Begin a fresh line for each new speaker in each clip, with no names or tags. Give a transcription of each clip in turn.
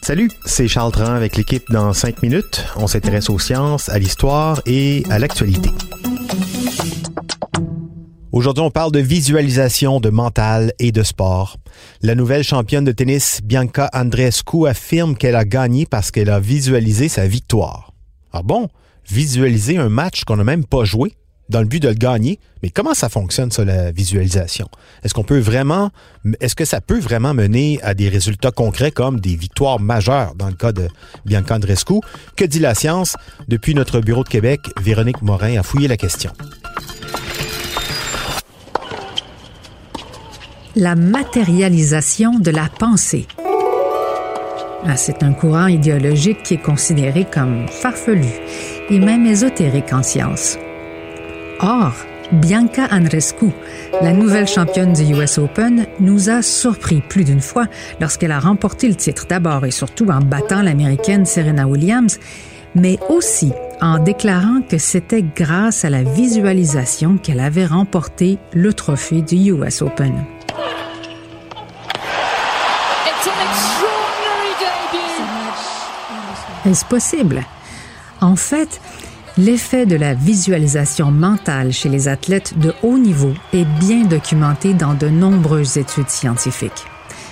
Salut, c'est Charles Tran avec l'équipe dans 5 minutes. On s'intéresse aux sciences, à l'histoire et à l'actualité. Aujourd'hui, on parle de visualisation, de mental et de sport. La nouvelle championne de tennis, Bianca Andreescu, affirme qu'elle a gagné parce qu'elle a visualisé sa victoire. Ah bon? Visualiser un match qu'on n'a même pas joué? Dans le but de le gagner. Mais comment ça fonctionne, ça, la visualisation? Est-ce qu'on peut vraiment, est-ce que ça peut vraiment mener à des résultats concrets comme des victoires majeures dans le cas de Bianca Andrescu? Que dit la science? Depuis notre bureau de Québec, Véronique Morin a fouillé la question.
La matérialisation de la pensée. Ah, c'est un courant idéologique qui est considéré comme farfelu et même ésotérique en science. Or, Bianca Andrescu, la nouvelle championne du US Open, nous a surpris plus d'une fois lorsqu'elle a remporté le titre d'abord et surtout en battant l'américaine Serena Williams, mais aussi en déclarant que c'était grâce à la visualisation qu'elle avait remporté le trophée du US Open. Est-ce possible? En fait, L'effet de la visualisation mentale chez les athlètes de haut niveau est bien documenté dans de nombreuses études scientifiques.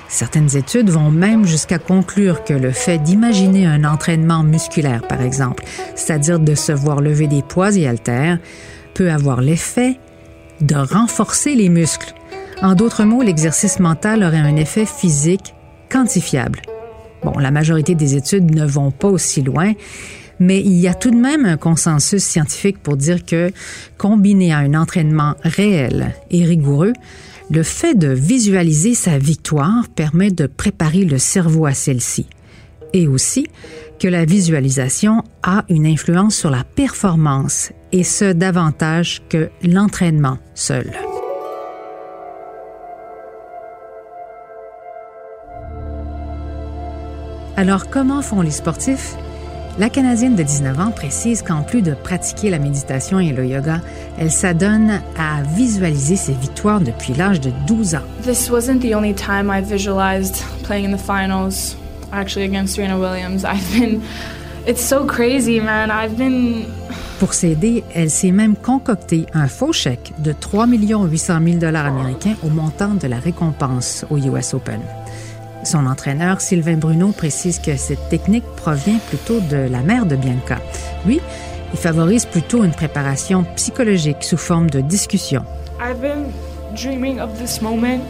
Certaines études vont même jusqu'à conclure que le fait d'imaginer un entraînement musculaire, par exemple, c'est-à-dire de se voir lever des poids et haltères, peut avoir l'effet de renforcer les muscles. En d'autres mots, l'exercice mental aurait un effet physique quantifiable. Bon, la majorité des études ne vont pas aussi loin, mais il y a tout de même un consensus scientifique pour dire que, combiné à un entraînement réel et rigoureux, le fait de visualiser sa victoire permet de préparer le cerveau à celle-ci. Et aussi que la visualisation a une influence sur la performance, et ce davantage que l'entraînement seul. Alors comment font les sportifs? La Canadienne de 19 ans précise qu'en plus de pratiquer la méditation et le yoga, elle s'adonne à visualiser ses victoires depuis l'âge de 12 ans.
This wasn't the only time I visualized playing in the finals, actually against Serena Williams. I've been it's so crazy, man. I've been
pour s'aider, elle s'est même concocté un faux chèque de 3 800 000 dollars américains au montant de la récompense au US Open. Son entraîneur, Sylvain Bruno, précise que cette technique provient plutôt de la mère de Bianca. Lui, il favorise plutôt une préparation psychologique sous forme de discussion.
I've been dreaming of this moment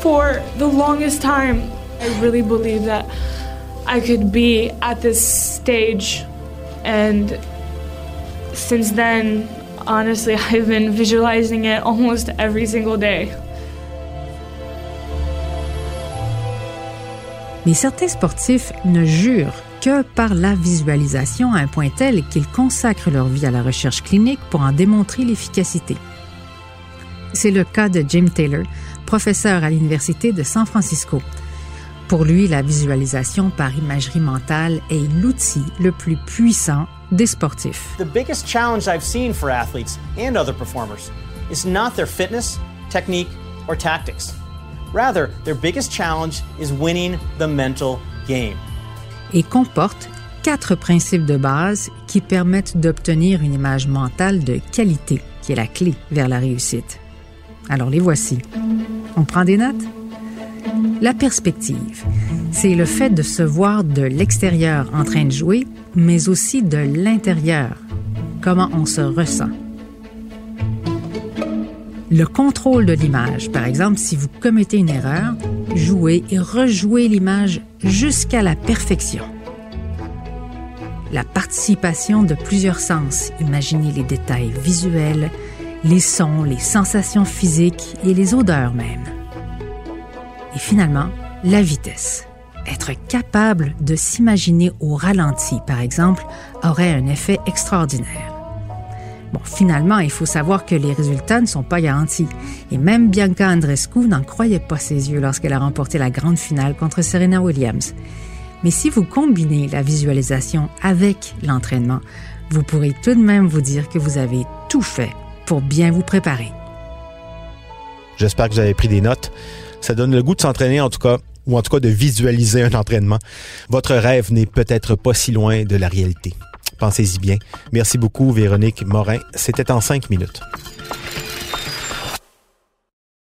for the longest time. I really believe that I could be at this stage and since then, honestly, I've been visualizing it almost every single day.
Mais certains sportifs ne jurent que par la visualisation à un point tel qu'ils consacrent leur vie à la recherche clinique pour en démontrer l'efficacité. C'est le cas de Jim Taylor, professeur à l'Université de San Francisco. Pour lui, la visualisation par imagerie mentale est l'outil le plus puissant des sportifs.
The biggest challenge I've seen for athletes and other performers is not their fitness, technique, or tactics. Rather, their biggest challenge is winning the mental game.
Et comporte quatre principes de base qui permettent d'obtenir une image mentale de qualité, qui est la clé vers la réussite. Alors les voici. On prend des notes? La perspective, c'est le fait de se voir de l'extérieur en train de jouer, mais aussi de l'intérieur, comment on se ressent? Le contrôle de l'image. Par exemple, si vous commettez une erreur, jouez et rejouez l'image jusqu'à la perfection. La participation de plusieurs sens. Imaginez les détails visuels, les sons, les sensations physiques et les odeurs même. Et finalement, la vitesse. Être capable de s'imaginer au ralenti, par exemple, aurait un effet extraordinaire. Bon, finalement, il faut savoir que les résultats ne sont pas garantis. Et même Bianca Andreescu n'en croyait pas ses yeux lorsqu'elle a remporté la grande finale contre Serena Williams. Mais si vous combinez la visualisation avec l'entraînement, vous pourrez tout de même vous dire que vous avez tout fait pour bien vous préparer.
J'espère que vous avez pris des notes. Ça donne le goût de s'entraîner en tout cas, ou en tout cas de visualiser un entraînement. Votre rêve n'est peut-être pas si loin de la réalité. Pensez-y bien. Merci beaucoup, Véronique Morin. C'était en cinq minutes.